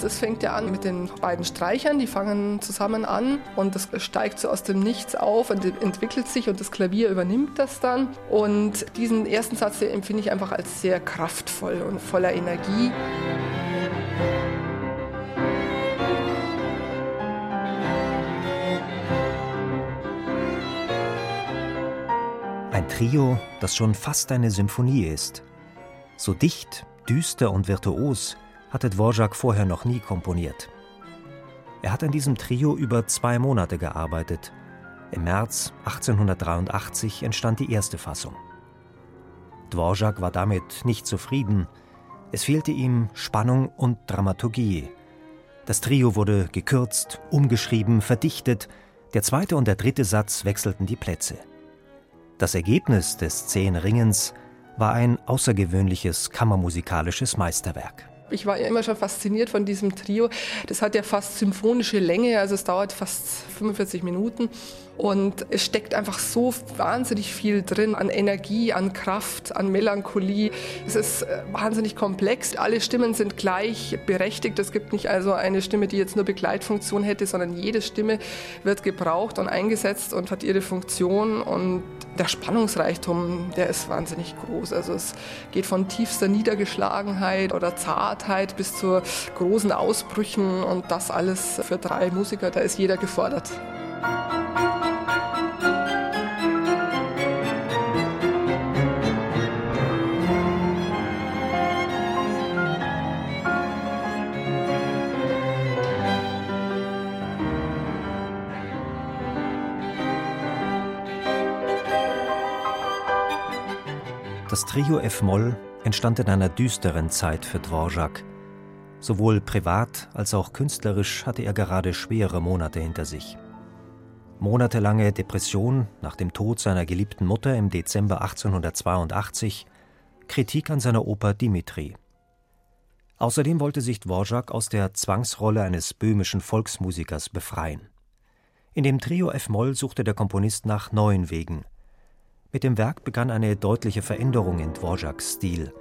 Also es fängt ja an mit den beiden Streichern, die fangen zusammen an und das steigt so aus dem Nichts auf und entwickelt sich und das Klavier übernimmt das dann. Und diesen ersten Satz empfinde ich einfach als sehr kraftvoll und voller Energie. Ein Trio, das schon fast eine Symphonie ist. So dicht, düster und virtuos, hatte Dvorak vorher noch nie komponiert. Er hat an diesem Trio über zwei Monate gearbeitet. Im März 1883 entstand die erste Fassung. Dvorak war damit nicht zufrieden. Es fehlte ihm Spannung und Dramaturgie. Das Trio wurde gekürzt, umgeschrieben, verdichtet. Der zweite und der dritte Satz wechselten die Plätze. Das Ergebnis des zehn Ringens war ein außergewöhnliches kammermusikalisches Meisterwerk. Ich war ja immer schon fasziniert von diesem Trio. Das hat ja fast symphonische Länge, also es dauert fast 45 Minuten. Und es steckt einfach so wahnsinnig viel drin an Energie, an Kraft, an Melancholie. Es ist äh, wahnsinnig komplex. Alle Stimmen sind gleich berechtigt. Es gibt nicht also eine Stimme, die jetzt nur Begleitfunktion hätte, sondern jede Stimme wird gebraucht und eingesetzt und hat ihre Funktion. Und der Spannungsreichtum, der ist wahnsinnig groß. Also es geht von tiefster Niedergeschlagenheit oder Zartheit bis zu großen Ausbrüchen und das alles für drei Musiker, da ist jeder gefordert. Das Trio F-Moll entstand in einer düsteren Zeit für Dvorak. Sowohl privat als auch künstlerisch hatte er gerade schwere Monate hinter sich. Monatelange Depression nach dem Tod seiner geliebten Mutter im Dezember 1882, Kritik an seiner Oper Dimitri. Außerdem wollte sich Dvorak aus der Zwangsrolle eines böhmischen Volksmusikers befreien. In dem Trio F-Moll suchte der Komponist nach neuen Wegen – mit dem Werk begann eine deutliche Veränderung in Dvoraks Stil.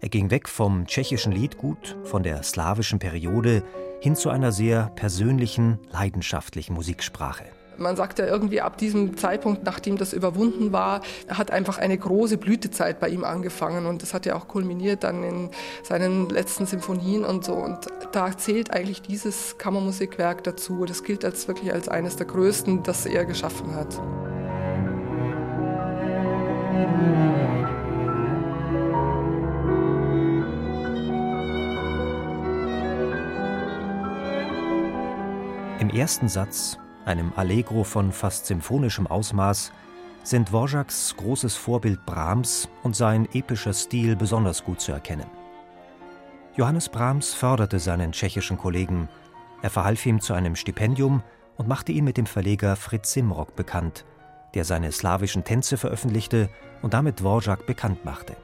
Er ging weg vom tschechischen Liedgut, von der slawischen Periode hin zu einer sehr persönlichen, leidenschaftlichen Musiksprache. Man sagt ja irgendwie ab diesem Zeitpunkt, nachdem das überwunden war, hat einfach eine große Blütezeit bei ihm angefangen und das hat ja auch kulminiert dann in seinen letzten Symphonien und so und da zählt eigentlich dieses Kammermusikwerk dazu. Das gilt als wirklich als eines der größten, das er geschaffen hat. Im ersten Satz, einem Allegro von fast symphonischem Ausmaß, sind Dvoraks großes Vorbild Brahms und sein epischer Stil besonders gut zu erkennen. Johannes Brahms förderte seinen tschechischen Kollegen. Er verhalf ihm zu einem Stipendium und machte ihn mit dem Verleger Fritz Simrock bekannt, der seine slawischen Tänze veröffentlichte und damit Dvorak bekannt machte.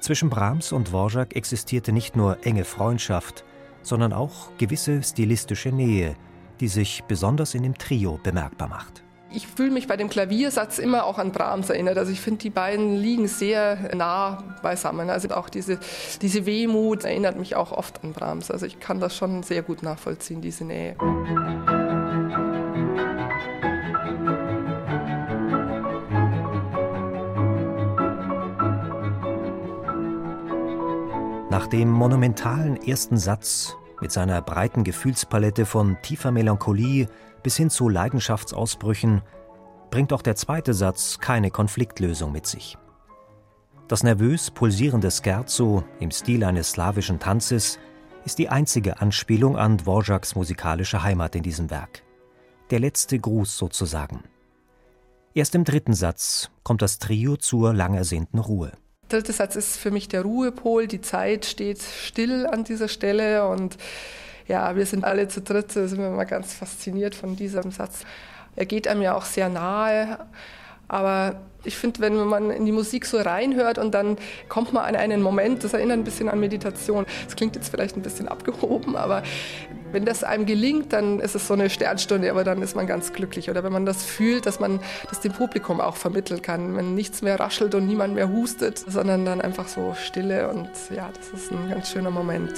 Zwischen Brahms und Dvorak existierte nicht nur enge Freundschaft, sondern auch gewisse stilistische Nähe, die sich besonders in dem Trio bemerkbar macht. Ich fühle mich bei dem Klaviersatz immer auch an Brahms erinnert. Also ich finde, die beiden liegen sehr nah beisammen. Also auch diese, diese Wehmut erinnert mich auch oft an Brahms. Also ich kann das schon sehr gut nachvollziehen, diese Nähe. Nach dem monumentalen ersten Satz mit seiner breiten Gefühlspalette von tiefer Melancholie bis hin zu Leidenschaftsausbrüchen bringt auch der zweite Satz keine Konfliktlösung mit sich. Das nervös pulsierende Scherzo im Stil eines slawischen Tanzes ist die einzige Anspielung an Dvoraks musikalische Heimat in diesem Werk. Der letzte Gruß sozusagen. Erst im dritten Satz kommt das Trio zur lang ersehnten Ruhe. Der dritte Satz ist für mich der Ruhepol. Die Zeit steht still an dieser Stelle und ja, wir sind alle zu dritt, da sind wir mal ganz fasziniert von diesem Satz. er geht einem ja auch sehr nahe. Aber ich finde, wenn man in die Musik so reinhört und dann kommt man an einen Moment, das erinnert ein bisschen an Meditation. Das klingt jetzt vielleicht ein bisschen abgehoben, aber wenn das einem gelingt, dann ist es so eine Sternstunde, aber dann ist man ganz glücklich. Oder wenn man das fühlt, dass man das dem Publikum auch vermitteln kann, wenn nichts mehr raschelt und niemand mehr hustet, sondern dann einfach so Stille und ja, das ist ein ganz schöner Moment.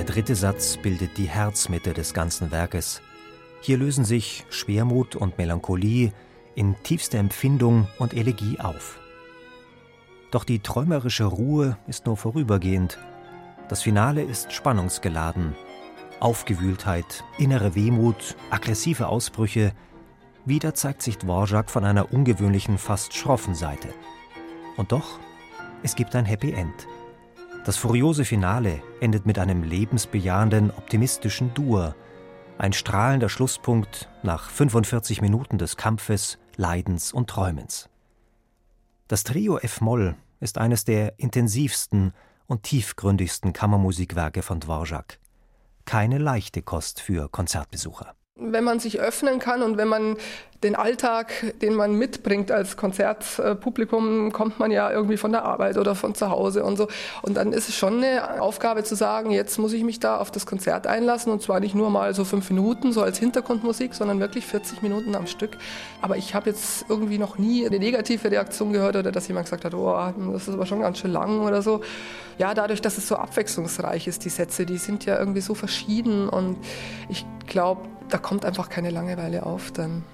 Der dritte Satz bildet die Herzmitte des ganzen Werkes. Hier lösen sich Schwermut und Melancholie in tiefster Empfindung und Elegie auf. Doch die träumerische Ruhe ist nur vorübergehend. Das Finale ist spannungsgeladen. Aufgewühltheit, innere Wehmut, aggressive Ausbrüche. Wieder zeigt sich Dvorak von einer ungewöhnlichen, fast schroffen Seite. Und doch, es gibt ein Happy End. Das furiose Finale endet mit einem lebensbejahenden, optimistischen Dur, ein strahlender Schlusspunkt nach 45 Minuten des Kampfes, Leidens und Träumens. Das Trio F-Moll ist eines der intensivsten und tiefgründigsten Kammermusikwerke von Dvorak. Keine leichte Kost für Konzertbesucher wenn man sich öffnen kann und wenn man den Alltag, den man mitbringt als Konzertpublikum, kommt man ja irgendwie von der Arbeit oder von zu Hause und so. Und dann ist es schon eine Aufgabe zu sagen, jetzt muss ich mich da auf das Konzert einlassen und zwar nicht nur mal so fünf Minuten, so als Hintergrundmusik, sondern wirklich 40 Minuten am Stück. Aber ich habe jetzt irgendwie noch nie eine negative Reaktion gehört oder dass jemand gesagt hat, oh, das ist aber schon ganz schön lang oder so. Ja, dadurch, dass es so abwechslungsreich ist, die Sätze, die sind ja irgendwie so verschieden und ich glaube, da kommt einfach keine Langeweile auf dann.